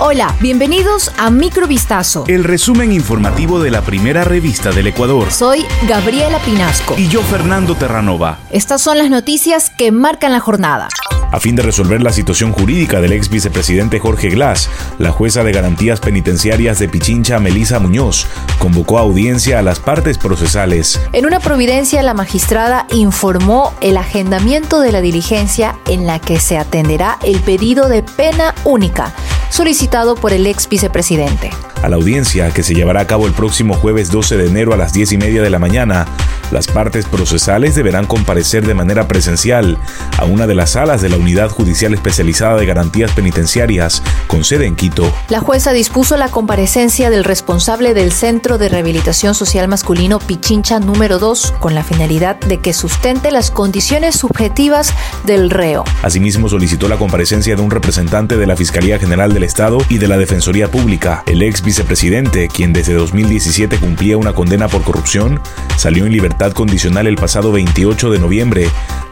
Hola, bienvenidos a Microvistazo. El resumen informativo de la primera revista del Ecuador. Soy Gabriela Pinasco. Y yo, Fernando Terranova. Estas son las noticias que marcan la jornada. A fin de resolver la situación jurídica del ex vicepresidente Jorge Glass, la jueza de garantías penitenciarias de Pichincha, Melisa Muñoz, convocó a audiencia a las partes procesales. En una providencia, la magistrada informó el agendamiento de la diligencia en la que se atenderá el pedido de pena única solicitado por el ex vicepresidente. A la audiencia, que se llevará a cabo el próximo jueves 12 de enero a las 10 y media de la mañana, las partes procesales deberán comparecer de manera presencial a una de las salas de la Unidad Judicial Especializada de Garantías Penitenciarias, con sede en Quito. La jueza dispuso la comparecencia del responsable del Centro de Rehabilitación Social Masculino Pichincha número 2 con la finalidad de que sustente las condiciones subjetivas del reo. Asimismo, solicitó la comparecencia de un representante de la Fiscalía General del Estado y de la Defensoría Pública. El ex vicepresidente, quien desde 2017 cumplía una condena por corrupción, salió en libertad condicional el pasado 28 de noviembre,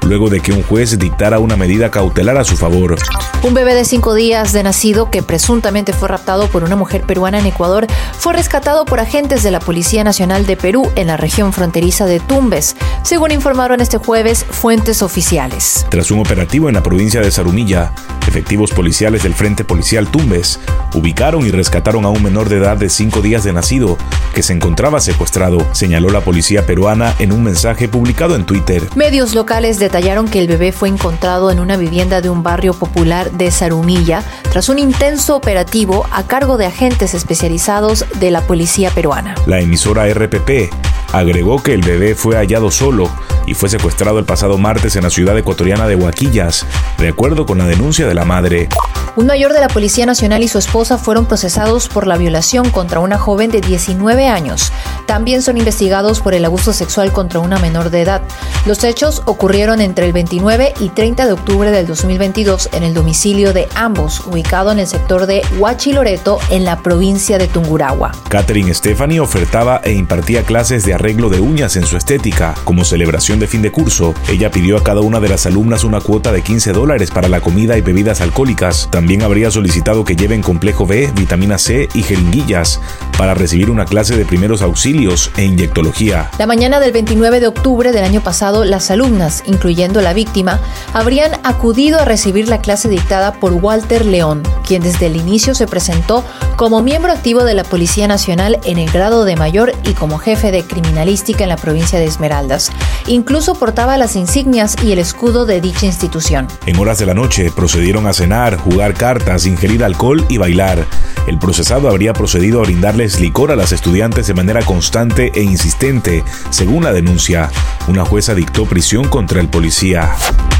luego de que un juez dictara una medida cautelar a su favor. Un bebé de cinco días de nacido que presuntamente fue raptado por una mujer peruana en Ecuador fue rescatado por agentes de la Policía Nacional de Perú en la región fronteriza de Tumbes, según informaron este jueves fuentes oficiales. Tras un operativo en la provincia de Zarumilla, efectivos policiales del Frente Policial Tumbes ubicaron y rescataron a un menor de edad de 5 días de nacido que se encontraba secuestrado, señaló la policía peruana en un mensaje publicado en Twitter. Medios locales detallaron que el bebé fue encontrado en una vivienda de un barrio popular de Zarumilla tras un intenso operativo a cargo de agentes especializados de la policía peruana. La emisora RPP agregó que el bebé fue hallado solo y fue secuestrado el pasado martes en la ciudad ecuatoriana de Huaquillas, de acuerdo con la denuncia de la madre. Un mayor de la Policía Nacional y su esposa fueron procesados por la violación contra una joven de 19 años. También son investigados por el abuso sexual contra una menor de edad. Los hechos ocurrieron entre el 29 y 30 de octubre del 2022 en el domicilio de ambos, ubicado en el sector de Huachiloreto, en la provincia de Tungurahua. Catherine Stephanie ofertaba e impartía clases de arreglo de uñas en su estética. Como celebración de fin de curso, ella pidió a cada una de las alumnas una cuota de 15 dólares para la comida y bebidas alcohólicas. Habría solicitado que lleven complejo B, vitamina C y jeringuillas para recibir una clase de primeros auxilios e inyectología. La mañana del 29 de octubre del año pasado, las alumnas, incluyendo la víctima, habrían acudido a recibir la clase dictada por Walter León, quien desde el inicio se presentó como miembro activo de la Policía Nacional en el grado de mayor y como jefe de criminalística en la provincia de Esmeraldas. Incluso portaba las insignias y el escudo de dicha institución. En horas de la noche procedieron a cenar, jugar cartas, ingerir alcohol y bailar. El procesado habría procedido a brindarles licor a las estudiantes de manera constante e insistente, según la denuncia. Una jueza dictó prisión contra el policía.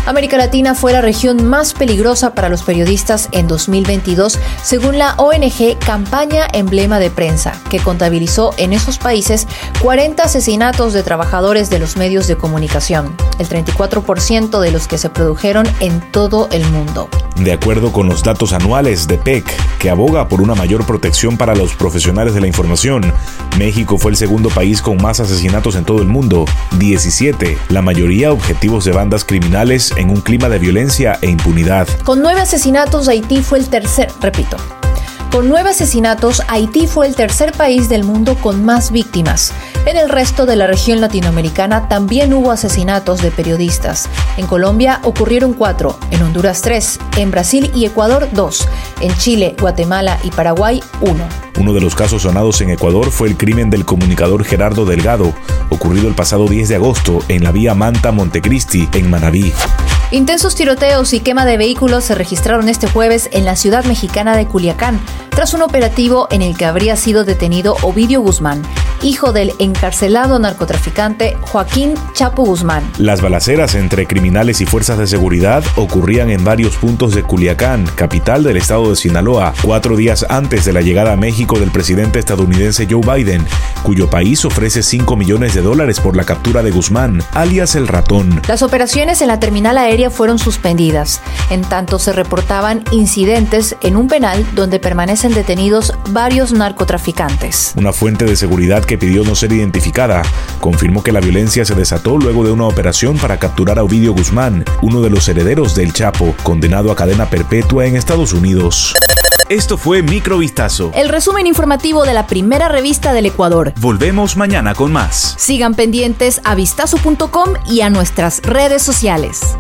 América Latina fue la región más peligrosa para los periodistas en 2022, según la ONG Campaña Emblema de Prensa, que contabilizó en esos países 40 asesinatos de trabajadores de los medios de comunicación, el 34% de los que se produjeron en todo el mundo. De acuerdo con los datos anuales de PEC, que aboga por una mayor protección para los profesionales de la información, México fue el segundo país con más asesinatos en todo el mundo, 17, la mayoría objetivos de bandas criminales en un clima de violencia e impunidad. Con nueve asesinatos, Haití fue el tercer, repito, con nueve asesinatos, Haití fue el tercer país del mundo con más víctimas. En el resto de la región latinoamericana también hubo asesinatos de periodistas. En Colombia ocurrieron cuatro, en Honduras tres, en Brasil y Ecuador dos, en Chile, Guatemala y Paraguay uno. Uno de los casos sonados en Ecuador fue el crimen del comunicador Gerardo Delgado, ocurrido el pasado 10 de agosto en la vía Manta Montecristi, en Manabí. Intensos tiroteos y quema de vehículos se registraron este jueves en la ciudad mexicana de Culiacán, tras un operativo en el que habría sido detenido Ovidio Guzmán, hijo del encarcelado narcotraficante Joaquín Chapo Guzmán. Las balaceras entre criminales y fuerzas de seguridad ocurrían en varios puntos de Culiacán, capital del estado de Sinaloa, cuatro días antes de la llegada a México del presidente estadounidense Joe Biden, cuyo país ofrece 5 millones de dólares por la captura de Guzmán, alias el ratón. Las operaciones en la terminal aérea fueron suspendidas, en tanto se reportaban incidentes en un penal donde permanecen detenidos varios narcotraficantes. Una fuente de seguridad que pidió no ser identificada confirmó que la violencia se desató luego de una operación para capturar a Ovidio Guzmán, uno de los herederos del Chapo, condenado a cadena perpetua en Estados Unidos. Esto fue Microvistazo. El resumen informativo de la primera revista del Ecuador. Volvemos mañana con más. Sigan pendientes a vistazo.com y a nuestras redes sociales.